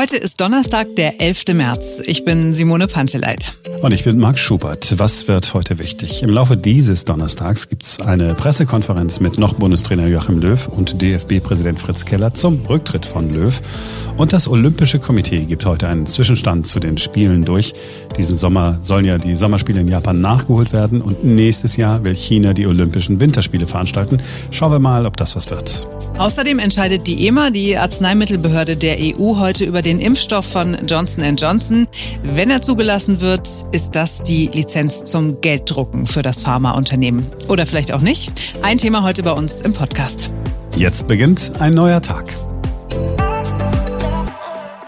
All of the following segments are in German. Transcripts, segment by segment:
Heute ist Donnerstag, der 11. März. Ich bin Simone Panteleit. Und ich bin Marc Schubert. Was wird heute wichtig? Im Laufe dieses Donnerstags gibt es eine Pressekonferenz mit noch Bundestrainer Joachim Löw und DFB-Präsident Fritz Keller zum Rücktritt von Löw. Und das Olympische Komitee gibt heute einen Zwischenstand zu den Spielen durch. Diesen Sommer sollen ja die Sommerspiele in Japan nachgeholt werden und nächstes Jahr will China die Olympischen Winterspiele veranstalten. Schauen wir mal, ob das was wird. Außerdem entscheidet die EMA, die Arzneimittelbehörde der EU, heute über den Impfstoff von Johnson Johnson. Wenn er zugelassen wird, ist das die Lizenz zum Gelddrucken für das Pharmaunternehmen. Oder vielleicht auch nicht. Ein Thema heute bei uns im Podcast. Jetzt beginnt ein neuer Tag.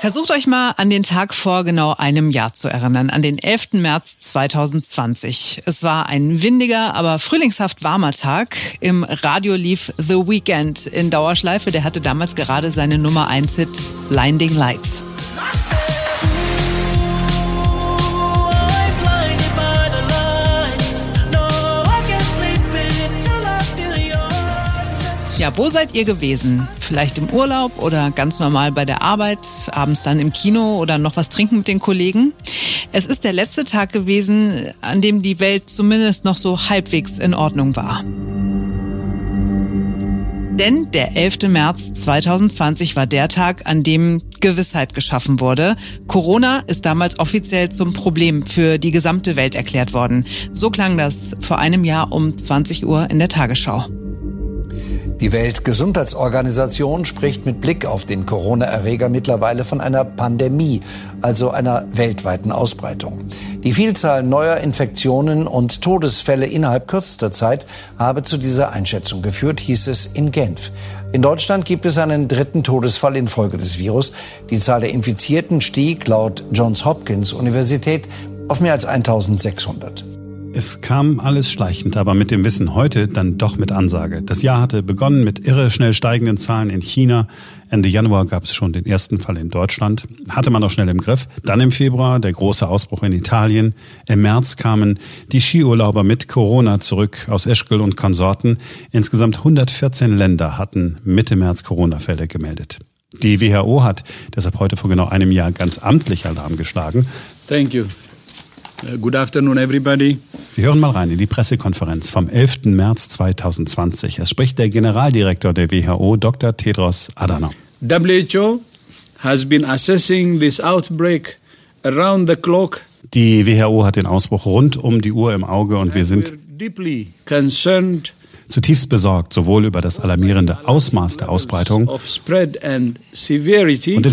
Versucht euch mal an den Tag vor genau einem Jahr zu erinnern, an den 11. März 2020. Es war ein windiger, aber frühlingshaft warmer Tag. Im Radio lief The Weekend in Dauerschleife. Der hatte damals gerade seine Nummer 1 Hit Blinding Lights. Ja, wo seid ihr gewesen? Vielleicht im Urlaub oder ganz normal bei der Arbeit, abends dann im Kino oder noch was trinken mit den Kollegen? Es ist der letzte Tag gewesen, an dem die Welt zumindest noch so halbwegs in Ordnung war. Denn der 11. März 2020 war der Tag, an dem Gewissheit geschaffen wurde. Corona ist damals offiziell zum Problem für die gesamte Welt erklärt worden. So klang das vor einem Jahr um 20 Uhr in der Tagesschau. Die Weltgesundheitsorganisation spricht mit Blick auf den Corona-Erreger mittlerweile von einer Pandemie, also einer weltweiten Ausbreitung. Die Vielzahl neuer Infektionen und Todesfälle innerhalb kürzester Zeit habe zu dieser Einschätzung geführt, hieß es in Genf. In Deutschland gibt es einen dritten Todesfall infolge des Virus. Die Zahl der Infizierten stieg laut Johns Hopkins Universität auf mehr als 1600. Es kam alles schleichend, aber mit dem Wissen heute dann doch mit Ansage. Das Jahr hatte begonnen mit irre schnell steigenden Zahlen in China. Ende Januar gab es schon den ersten Fall in Deutschland. Hatte man auch schnell im Griff. Dann im Februar der große Ausbruch in Italien. Im März kamen die Skiurlauber mit Corona zurück aus Eschkel und Konsorten. Insgesamt 114 Länder hatten Mitte März Corona-Fälle gemeldet. Die WHO hat deshalb heute vor genau einem Jahr ganz amtlich Alarm geschlagen. Thank you. Uh, good afternoon, everybody. Wir hören mal rein in die Pressekonferenz vom 11. März 2020. Es spricht der Generaldirektor der WHO, Dr. Tedros Adhanom. WHO has been assessing this outbreak around the clock. Die WHO hat den Ausbruch rund um die Uhr im Auge und wir sind deeply concerned zutiefst besorgt, sowohl über das alarmierende Ausmaß der Ausbreitung und den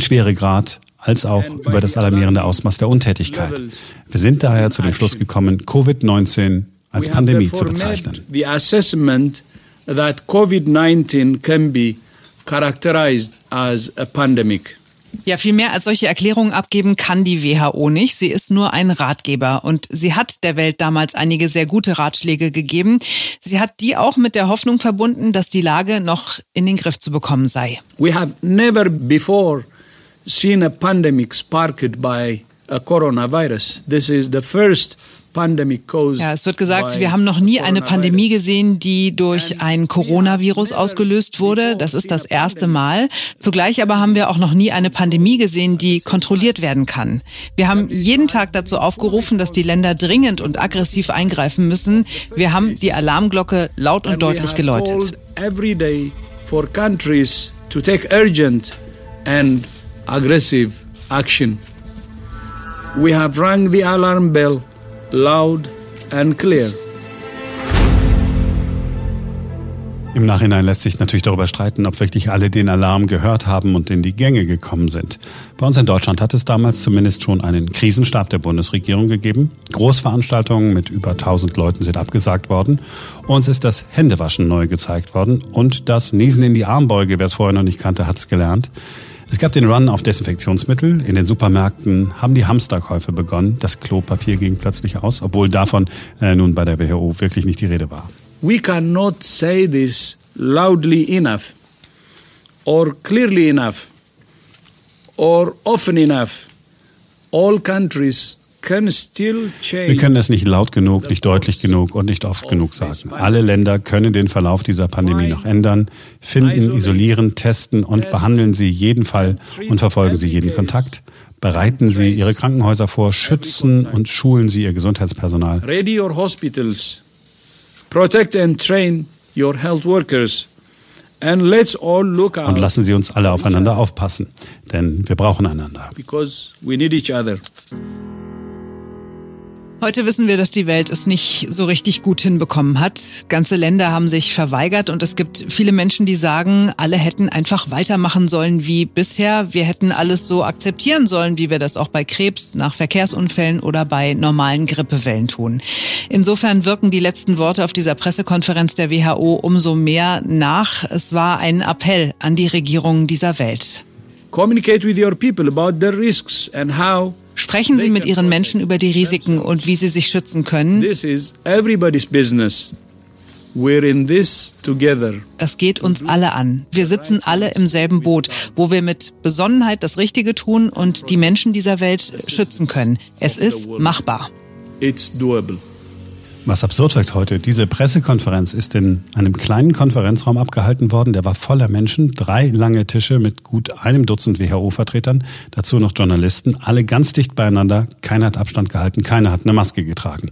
Schweregrad als auch über das alarmierende Ausmaß der Untätigkeit. Wir sind daher zu dem Schluss gekommen, Covid-19 als Pandemie zu bezeichnen. The assessment that COVID-19 can be characterized as a pandemic. Ja, viel mehr als solche Erklärungen abgeben kann die WHO nicht. Sie ist nur ein Ratgeber und sie hat der Welt damals einige sehr gute Ratschläge gegeben. Sie hat die auch mit der Hoffnung verbunden, dass die Lage noch in den Griff zu bekommen sei. We have never before seen a pandemic sparked by a coronavirus. This is the first ja, es wird gesagt, wir haben noch nie eine Pandemie gesehen, die durch ein Coronavirus ausgelöst wurde. Das ist das erste Mal. Zugleich aber haben wir auch noch nie eine Pandemie gesehen, die kontrolliert werden kann. Wir haben jeden Tag dazu aufgerufen, dass die Länder dringend und aggressiv eingreifen müssen. Wir haben die Alarmglocke laut und deutlich geläutet. Every day for countries to take urgent and aggressive action. We have rang the alarm bell loud and clear. Im Nachhinein lässt sich natürlich darüber streiten, ob wirklich alle den Alarm gehört haben und in die Gänge gekommen sind. Bei uns in Deutschland hat es damals zumindest schon einen Krisenstab der Bundesregierung gegeben. Großveranstaltungen mit über 1000 Leuten sind abgesagt worden. Uns ist das Händewaschen neu gezeigt worden und das Niesen in die Armbeuge, wer es vorher noch nicht kannte, hat es gelernt. Es gab den Run auf Desinfektionsmittel. In den Supermärkten haben die Hamsterkäufe begonnen. Das Klopapier ging plötzlich aus, obwohl davon äh, nun bei der WHO wirklich nicht die Rede war. We cannot say this loudly enough or clearly enough or often enough. All countries Wir können es nicht laut genug, nicht deutlich genug und nicht oft genug sagen. Alle Länder können den Verlauf dieser Pandemie noch ändern, finden, isolieren, testen und behandeln sie jeden Fall und verfolgen sie jeden Kontakt. Bereiten Sie Ihre Krankenhäuser vor, schützen und schulen Sie Ihr Gesundheitspersonal. Ready your hospitals. Protect and train your health workers. And let's all look out. Und lassen Sie uns alle aufeinander aufpassen, denn wir brauchen einander. Because we need each other. Heute wissen wir, dass die Welt es nicht so richtig gut hinbekommen hat. Ganze Länder haben sich verweigert und es gibt viele Menschen, die sagen, alle hätten einfach weitermachen sollen wie bisher. Wir hätten alles so akzeptieren sollen, wie wir das auch bei Krebs, nach Verkehrsunfällen oder bei normalen Grippewellen tun. Insofern wirken die letzten Worte auf dieser Pressekonferenz der WHO umso mehr nach. Es war ein Appell an die Regierungen dieser Welt. Communicate with your people about the risks and how Sprechen Sie mit Ihren Menschen über die Risiken und wie sie sich schützen können. Das geht uns alle an. Wir sitzen alle im selben Boot, wo wir mit Besonnenheit das Richtige tun und die Menschen dieser Welt schützen können. Es ist machbar. It's doable. Was absurd wirkt heute, diese Pressekonferenz ist in einem kleinen Konferenzraum abgehalten worden. Der war voller Menschen, drei lange Tische mit gut einem Dutzend WHO-Vertretern, dazu noch Journalisten, alle ganz dicht beieinander. Keiner hat Abstand gehalten, keiner hat eine Maske getragen.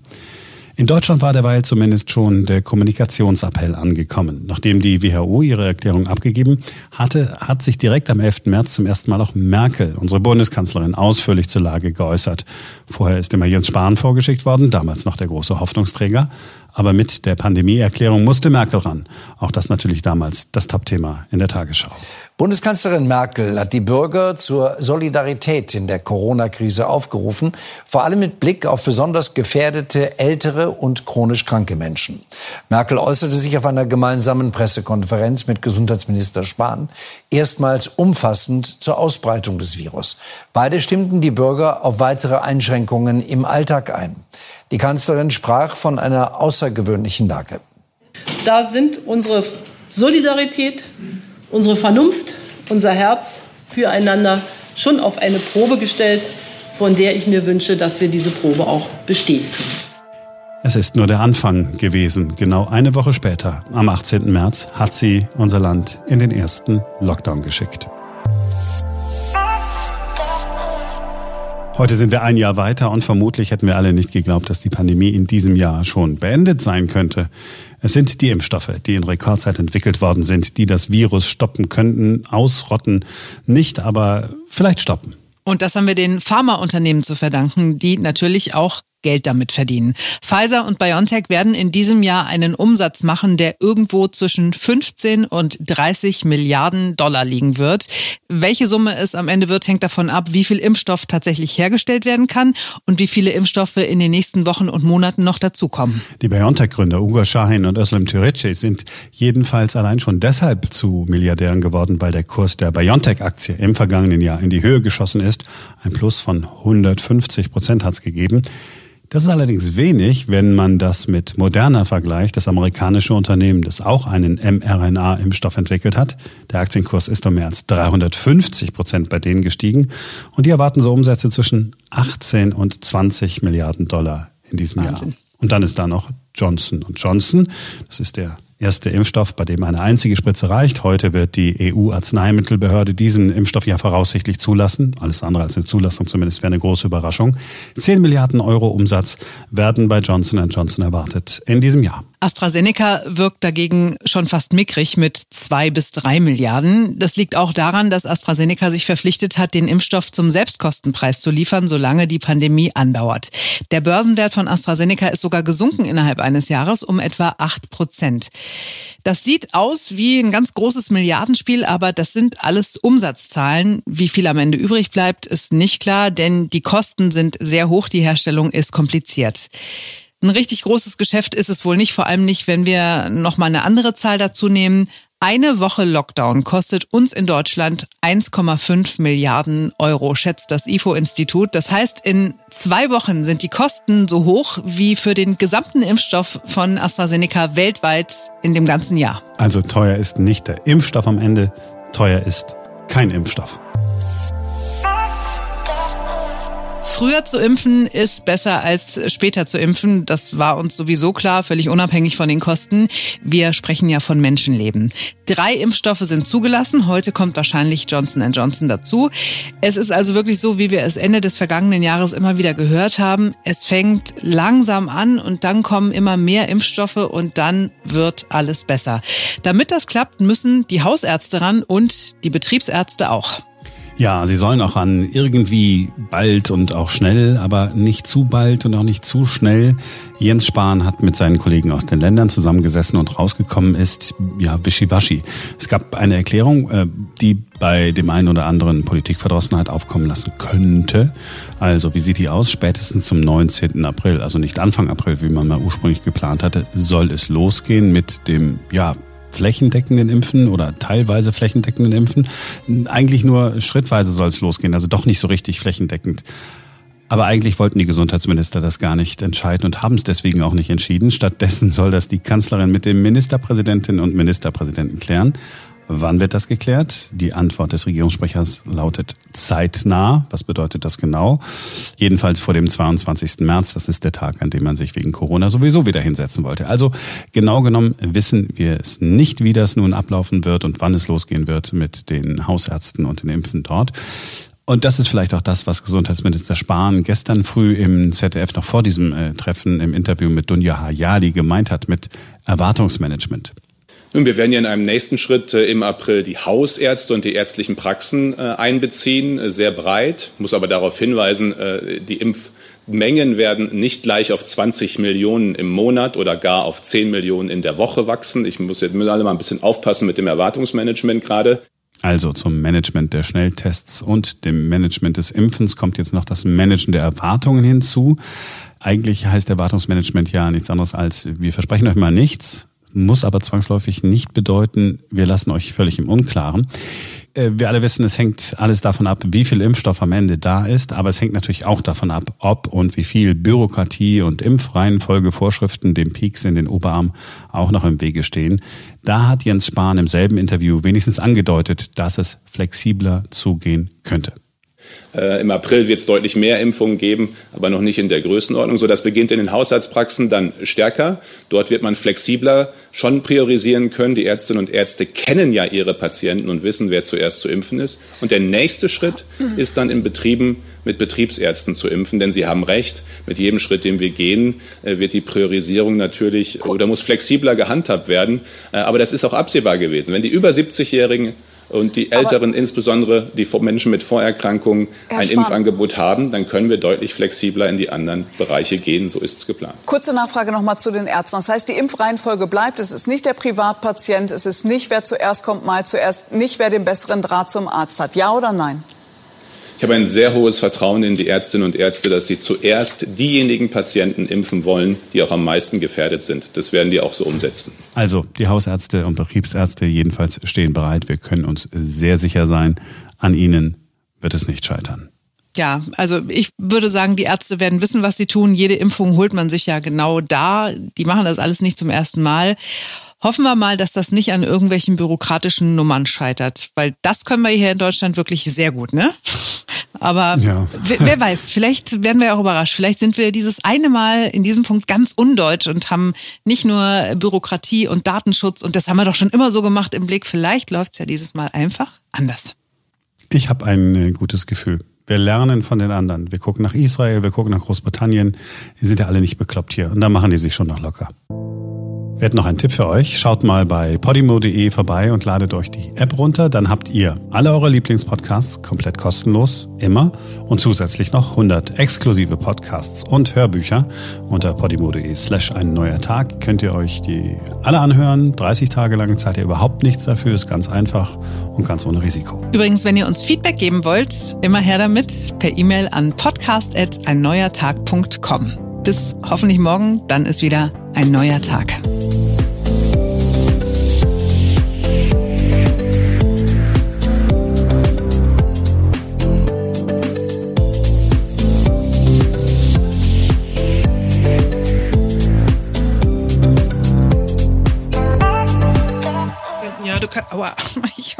In Deutschland war derweil zumindest schon der Kommunikationsappell angekommen. Nachdem die WHO ihre Erklärung abgegeben hatte, hat sich direkt am 11. März zum ersten Mal auch Merkel, unsere Bundeskanzlerin, ausführlich zur Lage geäußert. Vorher ist immer Jens Spahn vorgeschickt worden, damals noch der große Hoffnungsträger. Aber mit der Pandemieerklärung musste Merkel ran. Auch das natürlich damals das Topthema in der Tagesschau. Bundeskanzlerin Merkel hat die Bürger zur Solidarität in der Corona-Krise aufgerufen, vor allem mit Blick auf besonders gefährdete ältere und chronisch kranke Menschen. Merkel äußerte sich auf einer gemeinsamen Pressekonferenz mit Gesundheitsminister Spahn erstmals umfassend zur Ausbreitung des Virus. Beide stimmten die Bürger auf weitere Einschränkungen im Alltag ein. Die Kanzlerin sprach von einer außergewöhnlichen Lage. Da sind unsere Solidarität, unsere Vernunft, unser Herz füreinander schon auf eine Probe gestellt, von der ich mir wünsche, dass wir diese Probe auch bestehen können. Es ist nur der Anfang gewesen. Genau eine Woche später, am 18. März, hat sie unser Land in den ersten Lockdown geschickt. Heute sind wir ein Jahr weiter und vermutlich hätten wir alle nicht geglaubt, dass die Pandemie in diesem Jahr schon beendet sein könnte. Es sind die Impfstoffe, die in Rekordzeit entwickelt worden sind, die das Virus stoppen könnten, ausrotten, nicht aber vielleicht stoppen. Und das haben wir den Pharmaunternehmen zu verdanken, die natürlich auch Geld damit verdienen. Pfizer und BioNTech werden in diesem Jahr einen Umsatz machen, der irgendwo zwischen 15 und 30 Milliarden Dollar liegen wird. Welche Summe es am Ende wird, hängt davon ab, wie viel Impfstoff tatsächlich hergestellt werden kann und wie viele Impfstoffe in den nächsten Wochen und Monaten noch dazukommen. Die BioNTech-Gründer Ugo Shahin und Özlem Türeci sind jedenfalls allein schon deshalb zu Milliardären geworden, weil der Kurs der BioNTech-Aktie im vergangenen Jahr in die Höhe geschossen ist. Ein Plus von 150 Prozent hat es gegeben. Das ist allerdings wenig, wenn man das mit Moderna vergleicht, das amerikanische Unternehmen, das auch einen mRNA-Impfstoff entwickelt hat. Der Aktienkurs ist um mehr als 350 Prozent bei denen gestiegen und die erwarten so Umsätze zwischen 18 und 20 Milliarden Dollar in diesem Wahnsinn. Jahr. Und dann ist da noch Johnson Johnson. Das ist der erste Impfstoff, bei dem eine einzige Spritze reicht. Heute wird die EU-Arzneimittelbehörde diesen Impfstoff ja voraussichtlich zulassen. Alles andere als eine Zulassung zumindest wäre eine große Überraschung. Zehn Milliarden Euro Umsatz werden bei Johnson Johnson erwartet in diesem Jahr. AstraZeneca wirkt dagegen schon fast mickrig mit zwei bis drei Milliarden. Das liegt auch daran, dass AstraZeneca sich verpflichtet hat, den Impfstoff zum Selbstkostenpreis zu liefern, solange die Pandemie andauert. Der Börsenwert von AstraZeneca ist sogar gesunken innerhalb eines Jahres um etwa acht Prozent. Das sieht aus wie ein ganz großes Milliardenspiel, aber das sind alles Umsatzzahlen. Wie viel am Ende übrig bleibt, ist nicht klar, denn die Kosten sind sehr hoch, die Herstellung ist kompliziert. Ein richtig großes Geschäft ist es wohl nicht, vor allem nicht, wenn wir noch mal eine andere Zahl dazu nehmen. Eine Woche Lockdown kostet uns in Deutschland 1,5 Milliarden Euro, schätzt das IFO-Institut. Das heißt, in zwei Wochen sind die Kosten so hoch wie für den gesamten Impfstoff von AstraZeneca weltweit in dem ganzen Jahr. Also teuer ist nicht der Impfstoff am Ende, teuer ist kein Impfstoff. Früher zu impfen ist besser als später zu impfen. Das war uns sowieso klar, völlig unabhängig von den Kosten. Wir sprechen ja von Menschenleben. Drei Impfstoffe sind zugelassen. Heute kommt wahrscheinlich Johnson Johnson dazu. Es ist also wirklich so, wie wir es Ende des vergangenen Jahres immer wieder gehört haben. Es fängt langsam an und dann kommen immer mehr Impfstoffe und dann wird alles besser. Damit das klappt, müssen die Hausärzte ran und die Betriebsärzte auch. Ja, sie sollen auch an irgendwie bald und auch schnell, aber nicht zu bald und auch nicht zu schnell. Jens Spahn hat mit seinen Kollegen aus den Ländern zusammengesessen und rausgekommen ist, ja, wischiwaschi. Es gab eine Erklärung, äh, die bei dem einen oder anderen Politikverdrossenheit aufkommen lassen könnte. Also, wie sieht die aus? Spätestens zum 19. April, also nicht Anfang April, wie man mal ursprünglich geplant hatte, soll es losgehen mit dem, ja, flächendeckenden Impfen oder teilweise flächendeckenden Impfen. Eigentlich nur schrittweise soll es losgehen, also doch nicht so richtig flächendeckend. Aber eigentlich wollten die Gesundheitsminister das gar nicht entscheiden und haben es deswegen auch nicht entschieden. Stattdessen soll das die Kanzlerin mit den Ministerpräsidentinnen und Ministerpräsidenten klären. Wann wird das geklärt? Die Antwort des Regierungssprechers lautet zeitnah. Was bedeutet das genau? Jedenfalls vor dem 22. März. Das ist der Tag, an dem man sich wegen Corona sowieso wieder hinsetzen wollte. Also genau genommen wissen wir es nicht, wie das nun ablaufen wird und wann es losgehen wird mit den Hausärzten und den Impfen dort. Und das ist vielleicht auch das, was Gesundheitsminister Spahn gestern früh im ZDF noch vor diesem äh, Treffen im Interview mit Dunja Hayali gemeint hat mit Erwartungsmanagement. Nun, wir werden ja in einem nächsten Schritt äh, im April die Hausärzte und die ärztlichen Praxen äh, einbeziehen, äh, sehr breit. Muss aber darauf hinweisen, die Impfmengen werden nicht gleich auf 20 Millionen im Monat oder gar auf 10 Millionen in der Woche wachsen. Ich muss jetzt alle mal ein bisschen aufpassen mit dem Erwartungsmanagement gerade. Also zum Management der Schnelltests und dem Management des Impfens kommt jetzt noch das Managen der Erwartungen hinzu. Eigentlich heißt Erwartungsmanagement ja nichts anderes als, wir versprechen euch mal nichts, muss aber zwangsläufig nicht bedeuten, wir lassen euch völlig im Unklaren. Äh, wir alle wissen, es hängt alles davon ab, wie viel Impfstoff am Ende da ist, aber es hängt natürlich auch davon ab, ob und wie viel Bürokratie und Impfreihenfolgevorschriften dem Peaks in den Oberarm auch noch im Wege stehen. Da hat Jens Spahn im selben Interview wenigstens angedeutet, dass es flexibler zugehen könnte. Äh, Im April wird es deutlich mehr Impfungen geben, aber noch nicht in der Größenordnung. So, das beginnt in den Haushaltspraxen dann stärker. Dort wird man flexibler schon priorisieren können. Die Ärztinnen und Ärzte kennen ja ihre Patienten und wissen, wer zuerst zu impfen ist. Und der nächste Schritt ist dann in Betrieben mit Betriebsärzten zu impfen, denn Sie haben recht, mit jedem Schritt, den wir gehen, äh, wird die Priorisierung natürlich oder muss flexibler gehandhabt werden. Äh, aber das ist auch absehbar gewesen. Wenn die über 70-Jährigen und die Älteren, Aber insbesondere die Menschen mit Vorerkrankungen, Herr ein Spahn. Impfangebot haben, dann können wir deutlich flexibler in die anderen Bereiche gehen. So ist es geplant. Kurze Nachfrage noch mal zu den Ärzten. Das heißt, die Impfreihenfolge bleibt. Es ist nicht der Privatpatient, es ist nicht, wer zuerst kommt, mal zuerst, nicht wer den besseren Draht zum Arzt hat. Ja oder nein? Ich habe ein sehr hohes Vertrauen in die Ärztinnen und Ärzte, dass sie zuerst diejenigen Patienten impfen wollen, die auch am meisten gefährdet sind. Das werden die auch so umsetzen. Also die Hausärzte und Betriebsärzte jedenfalls stehen bereit. Wir können uns sehr sicher sein, an ihnen wird es nicht scheitern. Ja, also ich würde sagen, die Ärzte werden wissen, was sie tun. Jede Impfung holt man sich ja genau da. Die machen das alles nicht zum ersten Mal. Hoffen wir mal, dass das nicht an irgendwelchen bürokratischen Nummern scheitert, weil das können wir hier in Deutschland wirklich sehr gut, ne? Aber ja. wer, weiß, vielleicht werden wir auch überrascht. Vielleicht sind wir dieses eine Mal in diesem Punkt ganz undeutsch und haben nicht nur Bürokratie und Datenschutz und das haben wir doch schon immer so gemacht im Blick. Vielleicht läuft es ja dieses Mal einfach anders. Ich habe ein äh, gutes Gefühl. Wir lernen von den anderen. Wir gucken nach Israel, wir gucken nach Großbritannien. Die sind ja alle nicht bekloppt hier. Und da machen die sich schon noch locker. Wir hätten noch einen Tipp für euch. Schaut mal bei podimo.de vorbei und ladet euch die App runter. Dann habt ihr alle eure Lieblingspodcasts komplett kostenlos, immer. Und zusätzlich noch 100 exklusive Podcasts und Hörbücher. Unter podimo.de slash ein neuer Tag könnt ihr euch die alle anhören. 30 Tage lang zahlt ihr überhaupt nichts dafür. Ist ganz einfach und ganz ohne Risiko. Übrigens, wenn ihr uns Feedback geben wollt, immer her damit per E-Mail an podcast.einneuertag.com. Bis hoffentlich morgen, dann ist wieder ein neuer Tag. Ja, du kannst, aua, ich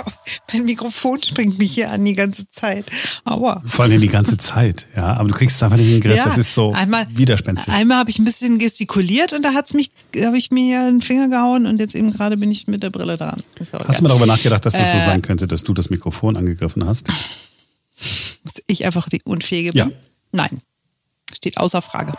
Mein Mikrofon springt mich hier an die ganze Zeit. Aua. Vor allem die ganze Zeit, ja. Aber du kriegst es einfach nicht in den Griff. Ja, das ist so einmal, widerspenstig. Einmal habe ich ein bisschen gestikuliert und da hat's mich, habe ich mir einen Finger gehauen und jetzt eben gerade bin ich mit der Brille dran. Hast du mal darüber nachgedacht, dass das äh, so sein könnte, dass du das Mikrofon angegriffen hast? Dass ich einfach die Unfähige bin? Ja. Nein. Steht außer Frage.